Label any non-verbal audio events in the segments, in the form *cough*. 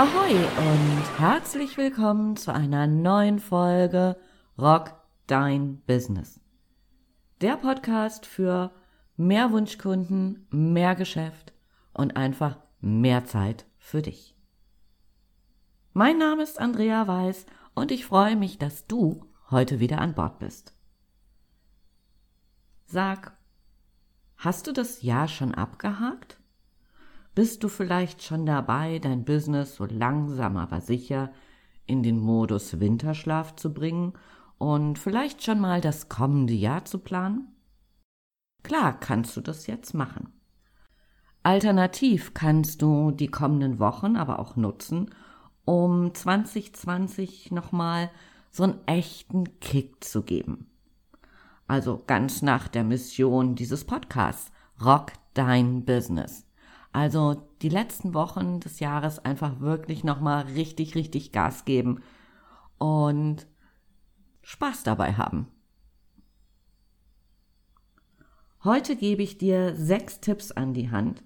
Ahoi und herzlich willkommen zu einer neuen Folge Rock Dein Business. Der Podcast für mehr Wunschkunden, mehr Geschäft und einfach mehr Zeit für dich. Mein Name ist Andrea Weiß und ich freue mich, dass du heute wieder an Bord bist. Sag, hast du das Jahr schon abgehakt? Bist du vielleicht schon dabei, dein Business so langsam aber sicher in den Modus Winterschlaf zu bringen und vielleicht schon mal das kommende Jahr zu planen? Klar kannst du das jetzt machen. Alternativ kannst du die kommenden Wochen aber auch nutzen, um 2020 nochmal so einen echten Kick zu geben. Also ganz nach der Mission dieses Podcasts. Rock dein Business. Also die letzten Wochen des Jahres einfach wirklich nochmal richtig, richtig Gas geben und Spaß dabei haben. Heute gebe ich dir sechs Tipps an die Hand,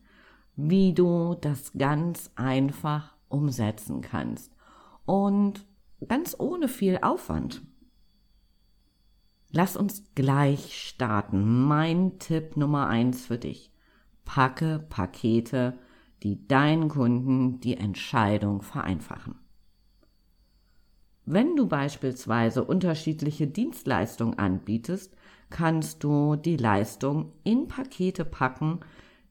wie du das ganz einfach umsetzen kannst und ganz ohne viel Aufwand. Lass uns gleich starten. Mein Tipp Nummer eins für dich. Packe Pakete, die deinen Kunden die Entscheidung vereinfachen. Wenn du beispielsweise unterschiedliche Dienstleistungen anbietest, kannst du die Leistung in Pakete packen,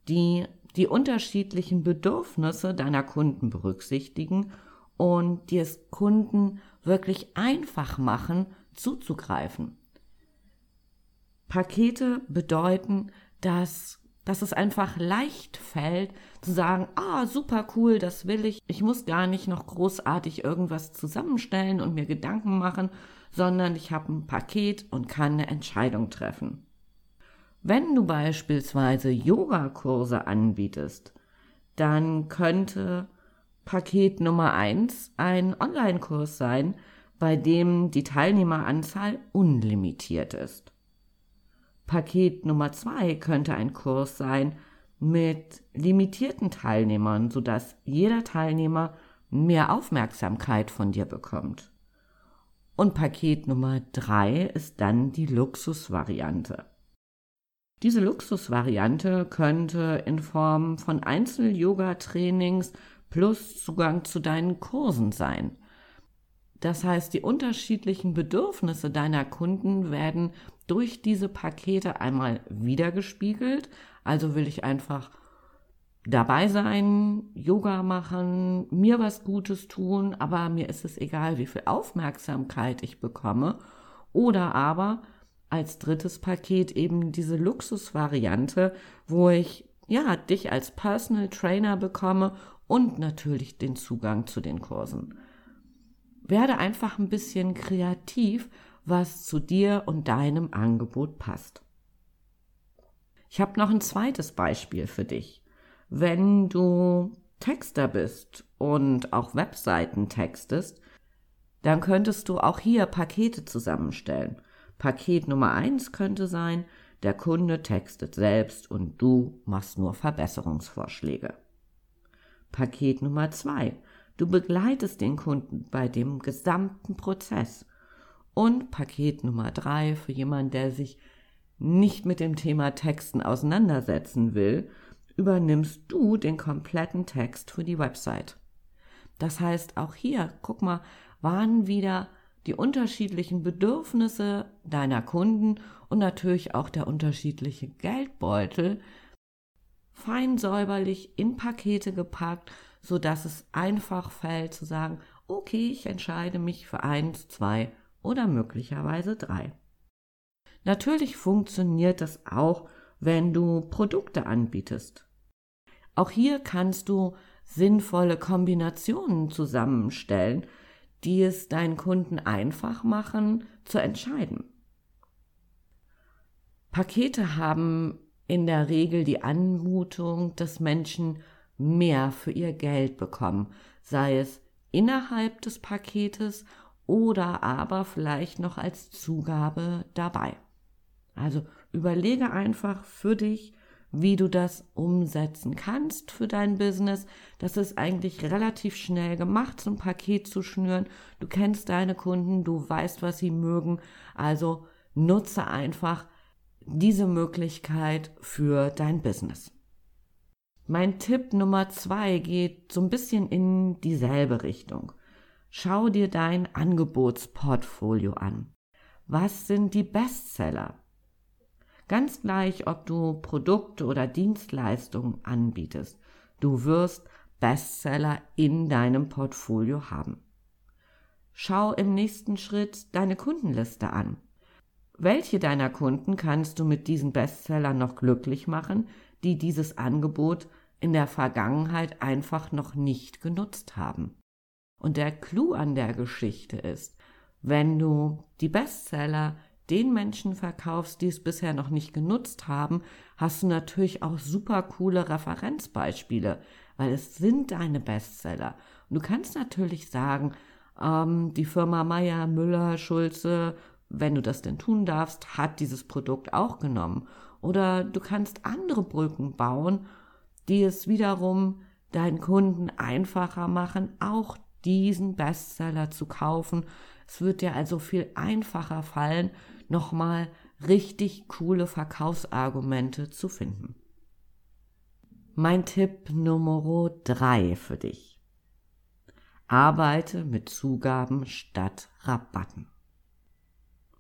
die die unterschiedlichen Bedürfnisse deiner Kunden berücksichtigen und die es Kunden wirklich einfach machen, zuzugreifen. Pakete bedeuten, dass, dass es einfach leicht fällt, zu sagen, ah, super cool, das will ich. Ich muss gar nicht noch großartig irgendwas zusammenstellen und mir Gedanken machen, sondern ich habe ein Paket und kann eine Entscheidung treffen. Wenn du beispielsweise Yogakurse anbietest, dann könnte Paket Nummer eins ein Online-Kurs sein, bei dem die Teilnehmeranzahl unlimitiert ist. Paket Nummer zwei könnte ein Kurs sein mit limitierten Teilnehmern, sodass jeder Teilnehmer mehr Aufmerksamkeit von dir bekommt. Und Paket Nummer drei ist dann die Luxusvariante. Diese Luxusvariante könnte in Form von Einzel-Yoga-Trainings plus Zugang zu deinen Kursen sein. Das heißt, die unterschiedlichen Bedürfnisse deiner Kunden werden durch diese Pakete einmal wiedergespiegelt. Also will ich einfach dabei sein, Yoga machen, mir was Gutes tun, aber mir ist es egal, wie viel Aufmerksamkeit ich bekomme. Oder aber als drittes Paket eben diese Luxusvariante, wo ich ja dich als Personal Trainer bekomme und natürlich den Zugang zu den Kursen. Werde einfach ein bisschen kreativ, was zu dir und deinem Angebot passt. Ich habe noch ein zweites Beispiel für dich. Wenn du Texter bist und auch Webseiten textest, dann könntest du auch hier Pakete zusammenstellen. Paket Nummer eins könnte sein, der Kunde textet selbst und du machst nur Verbesserungsvorschläge. Paket Nummer zwei, du begleitest den Kunden bei dem gesamten Prozess. Und Paket Nummer drei für jemanden, der sich nicht mit dem Thema Texten auseinandersetzen will, übernimmst du den kompletten Text für die Website. Das heißt, auch hier, guck mal, waren wieder die unterschiedlichen Bedürfnisse deiner Kunden und natürlich auch der unterschiedliche Geldbeutel fein säuberlich in Pakete gepackt, so dass es einfach fällt zu sagen, okay, ich entscheide mich für eins, zwei oder möglicherweise drei. Natürlich funktioniert das auch, wenn du Produkte anbietest. Auch hier kannst du sinnvolle Kombinationen zusammenstellen, die es deinen Kunden einfach machen, zu entscheiden. Pakete haben in der Regel die Anmutung, dass Menschen mehr für ihr Geld bekommen, sei es innerhalb des Paketes oder aber vielleicht noch als Zugabe dabei. Also überlege einfach für dich, wie du das umsetzen kannst für dein Business. Das ist eigentlich relativ schnell gemacht, so ein Paket zu schnüren. Du kennst deine Kunden, du weißt, was sie mögen. Also nutze einfach diese Möglichkeit für dein Business. Mein Tipp Nummer zwei geht so ein bisschen in dieselbe Richtung. Schau dir dein Angebotsportfolio an. Was sind die Bestseller? Ganz gleich, ob du Produkte oder Dienstleistungen anbietest, du wirst Bestseller in deinem Portfolio haben. Schau im nächsten Schritt deine Kundenliste an. Welche deiner Kunden kannst du mit diesen Bestsellern noch glücklich machen, die dieses Angebot in der Vergangenheit einfach noch nicht genutzt haben? Und der Clou an der Geschichte ist, wenn du die Bestseller den Menschen verkaufst, die es bisher noch nicht genutzt haben, hast du natürlich auch super coole Referenzbeispiele, weil es sind deine Bestseller. Und du kannst natürlich sagen, ähm, die Firma Meier, Müller, Schulze, wenn du das denn tun darfst, hat dieses Produkt auch genommen. Oder du kannst andere Brücken bauen, die es wiederum deinen Kunden einfacher machen, auch diesen Bestseller zu kaufen. Es wird dir also viel einfacher fallen, nochmal richtig coole Verkaufsargumente zu finden. Mein Tipp Nummer drei für dich. Arbeite mit Zugaben statt Rabatten.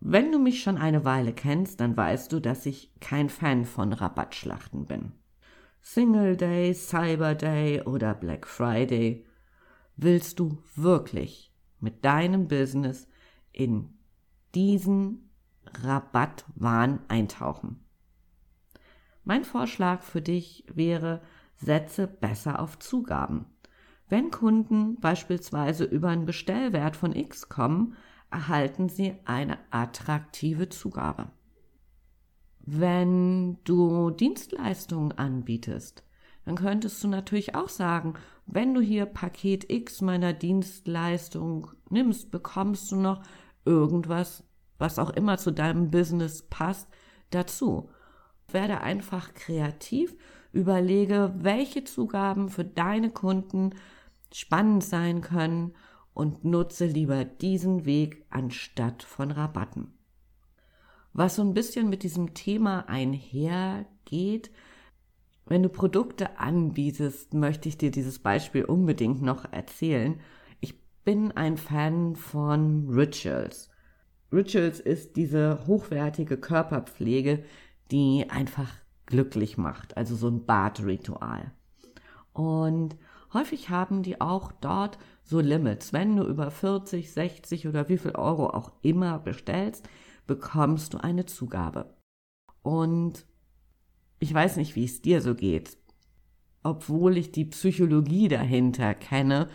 Wenn du mich schon eine Weile kennst, dann weißt du, dass ich kein Fan von Rabattschlachten bin. Single Day, Cyber Day oder Black Friday willst du wirklich mit deinem Business in diesen Rabattwahn eintauchen. Mein Vorschlag für dich wäre, setze besser auf Zugaben. Wenn Kunden beispielsweise über einen Bestellwert von X kommen, erhalten sie eine attraktive Zugabe. Wenn du Dienstleistungen anbietest, dann könntest du natürlich auch sagen, wenn du hier Paket X meiner Dienstleistung nimmst, bekommst du noch irgendwas, was auch immer zu deinem Business passt, dazu. Werde einfach kreativ, überlege, welche Zugaben für deine Kunden spannend sein können und nutze lieber diesen Weg anstatt von Rabatten. Was so ein bisschen mit diesem Thema einhergeht, wenn du Produkte anbietest, möchte ich dir dieses Beispiel unbedingt noch erzählen. Ich bin ein Fan von Rituals. Rituals ist diese hochwertige Körperpflege, die einfach glücklich macht, also so ein Badritual. Und häufig haben die auch dort so Limits. Wenn du über 40, 60 oder wie viel Euro auch immer bestellst, bekommst du eine Zugabe. Und ich weiß nicht, wie es dir so geht. Obwohl ich die Psychologie dahinter kenne,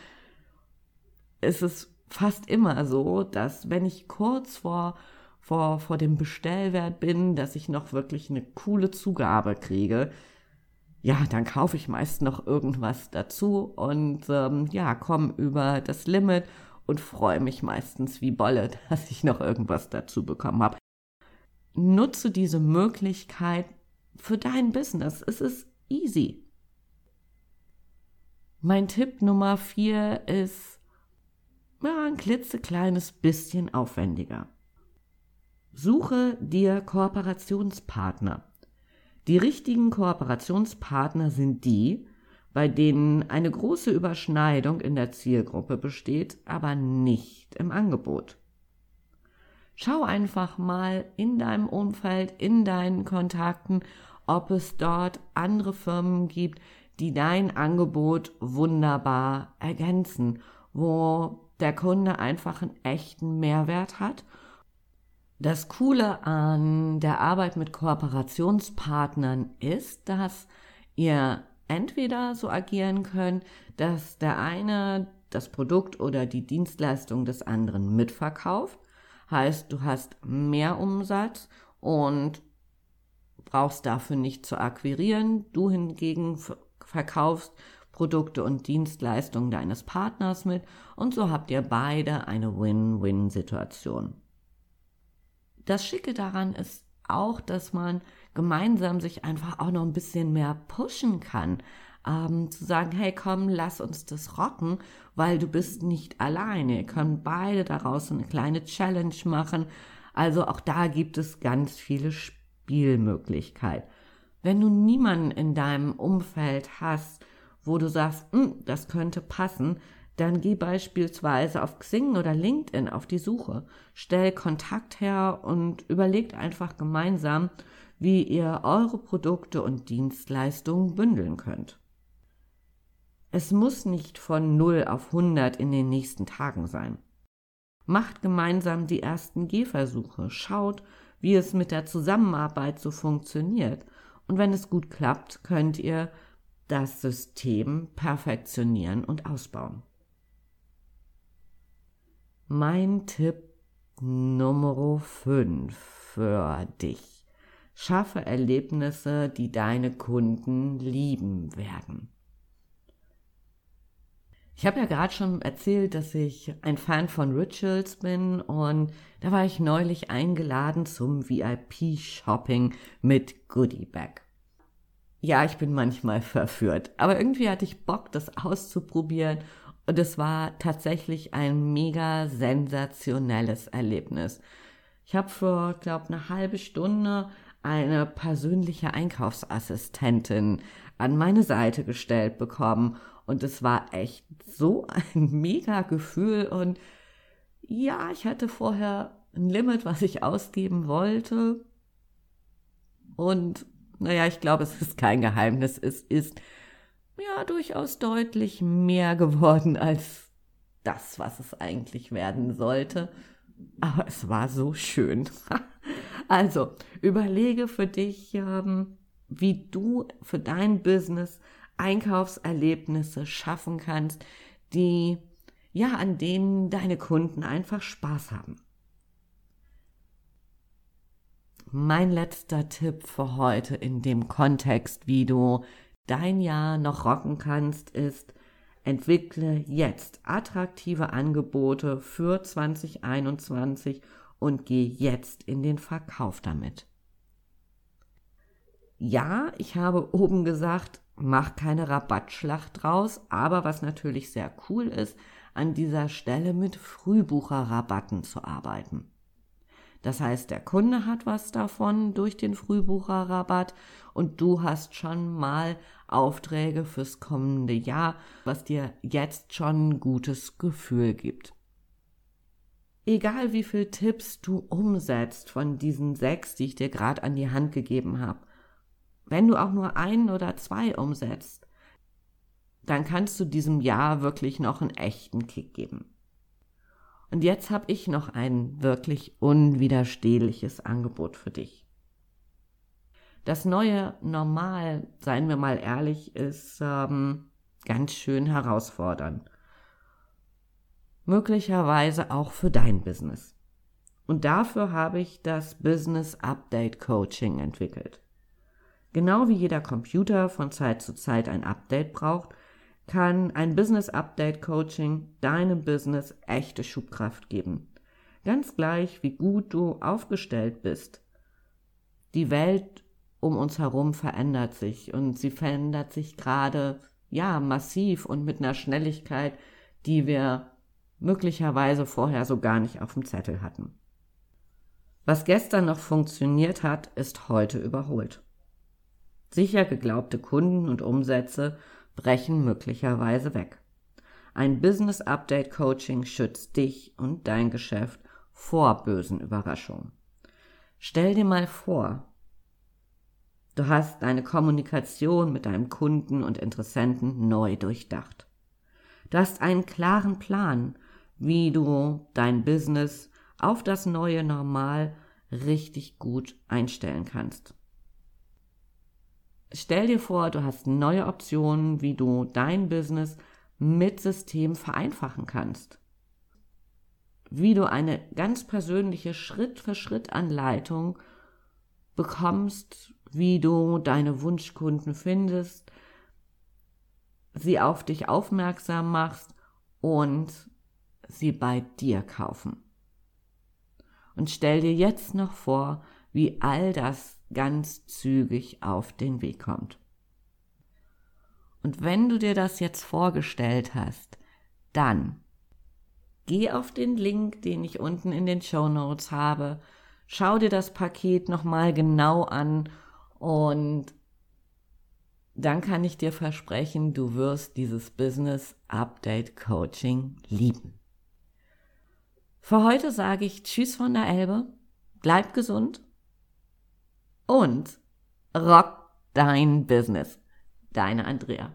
ist es fast immer so, dass wenn ich kurz vor, vor, vor dem Bestellwert bin, dass ich noch wirklich eine coole Zugabe kriege, ja, dann kaufe ich meist noch irgendwas dazu und ähm, ja, komme über das Limit und freue mich meistens wie Bolle, *laughs* dass ich noch irgendwas dazu bekommen habe. Nutze diese Möglichkeit, für dein Business. Es ist easy. Mein Tipp Nummer vier ist ja, ein klitzekleines bisschen aufwendiger. Suche dir Kooperationspartner. Die richtigen Kooperationspartner sind die, bei denen eine große Überschneidung in der Zielgruppe besteht, aber nicht im Angebot. Schau einfach mal in deinem Umfeld, in deinen Kontakten, ob es dort andere Firmen gibt, die dein Angebot wunderbar ergänzen, wo der Kunde einfach einen echten Mehrwert hat. Das Coole an der Arbeit mit Kooperationspartnern ist, dass ihr entweder so agieren könnt, dass der eine das Produkt oder die Dienstleistung des anderen mitverkauft Heißt, du hast mehr Umsatz und brauchst dafür nicht zu akquirieren. Du hingegen verkaufst Produkte und Dienstleistungen deines Partners mit und so habt ihr beide eine Win-Win-Situation. Das Schicke daran ist auch, dass man gemeinsam sich einfach auch noch ein bisschen mehr pushen kann. Ähm, zu sagen, hey komm, lass uns das rocken, weil du bist nicht alleine. Ihr könnt beide daraus eine kleine Challenge machen. Also auch da gibt es ganz viele Spielmöglichkeiten. Wenn du niemanden in deinem Umfeld hast, wo du sagst, hm, das könnte passen, dann geh beispielsweise auf Xing oder LinkedIn auf die Suche, stell Kontakt her und überlegt einfach gemeinsam, wie ihr eure Produkte und Dienstleistungen bündeln könnt. Es muss nicht von 0 auf 100 in den nächsten Tagen sein. Macht gemeinsam die ersten Gehversuche, schaut, wie es mit der Zusammenarbeit so funktioniert. Und wenn es gut klappt, könnt ihr das System perfektionieren und ausbauen. Mein Tipp Nummer 5 für dich. Schaffe Erlebnisse, die deine Kunden lieben werden. Ich habe ja gerade schon erzählt, dass ich ein Fan von Rituals bin und da war ich neulich eingeladen zum VIP-Shopping mit Goodie Bag. Ja, ich bin manchmal verführt, aber irgendwie hatte ich Bock, das auszuprobieren und es war tatsächlich ein mega sensationelles Erlebnis. Ich habe für, glaube eine halbe Stunde eine persönliche Einkaufsassistentin an meine Seite gestellt bekommen und es war echt so ein *laughs* mega Gefühl. Und ja, ich hatte vorher ein Limit, was ich ausgeben wollte. Und naja, ich glaube, es ist kein Geheimnis. Es ist ja durchaus deutlich mehr geworden als das, was es eigentlich werden sollte. Aber es war so schön. *laughs* also, überlege für dich, ähm, wie du für dein Business Einkaufserlebnisse schaffen kannst, die ja, an denen deine Kunden einfach Spaß haben. Mein letzter Tipp für heute in dem Kontext, wie du dein Jahr noch rocken kannst, ist, entwickle jetzt attraktive Angebote für 2021 und geh jetzt in den Verkauf damit. Ja, ich habe oben gesagt, mach keine Rabattschlacht draus, aber was natürlich sehr cool ist, an dieser Stelle mit Frühbucherrabatten zu arbeiten. Das heißt, der Kunde hat was davon durch den Frühbucherrabatt und du hast schon mal Aufträge fürs kommende Jahr, was dir jetzt schon ein gutes Gefühl gibt. Egal wie viel Tipps du umsetzt von diesen sechs, die ich dir gerade an die Hand gegeben habe, wenn du auch nur ein oder zwei umsetzt, dann kannst du diesem Jahr wirklich noch einen echten Kick geben. Und jetzt habe ich noch ein wirklich unwiderstehliches Angebot für dich. Das neue Normal, seien wir mal ehrlich, ist ähm, ganz schön herausfordernd. Möglicherweise auch für dein Business. Und dafür habe ich das Business Update Coaching entwickelt. Genau wie jeder Computer von Zeit zu Zeit ein Update braucht, kann ein Business Update Coaching deinem Business echte Schubkraft geben. Ganz gleich, wie gut du aufgestellt bist. Die Welt um uns herum verändert sich und sie verändert sich gerade, ja, massiv und mit einer Schnelligkeit, die wir möglicherweise vorher so gar nicht auf dem Zettel hatten. Was gestern noch funktioniert hat, ist heute überholt. Sicher geglaubte Kunden und Umsätze brechen möglicherweise weg. Ein Business Update Coaching schützt dich und dein Geschäft vor bösen Überraschungen. Stell dir mal vor, du hast deine Kommunikation mit deinem Kunden und Interessenten neu durchdacht. Du hast einen klaren Plan, wie du dein Business auf das neue Normal richtig gut einstellen kannst. Stell dir vor, du hast neue Optionen, wie du dein Business mit System vereinfachen kannst. Wie du eine ganz persönliche Schritt-für-Schritt-Anleitung bekommst, wie du deine Wunschkunden findest, sie auf dich aufmerksam machst und sie bei dir kaufen. Und stell dir jetzt noch vor, wie all das ganz zügig auf den Weg kommt. Und wenn du dir das jetzt vorgestellt hast, dann geh auf den Link, den ich unten in den Show Notes habe, schau dir das Paket nochmal genau an und dann kann ich dir versprechen, du wirst dieses Business Update Coaching lieben. Für heute sage ich Tschüss von der Elbe, bleib gesund und rock dein Business. Deine Andrea.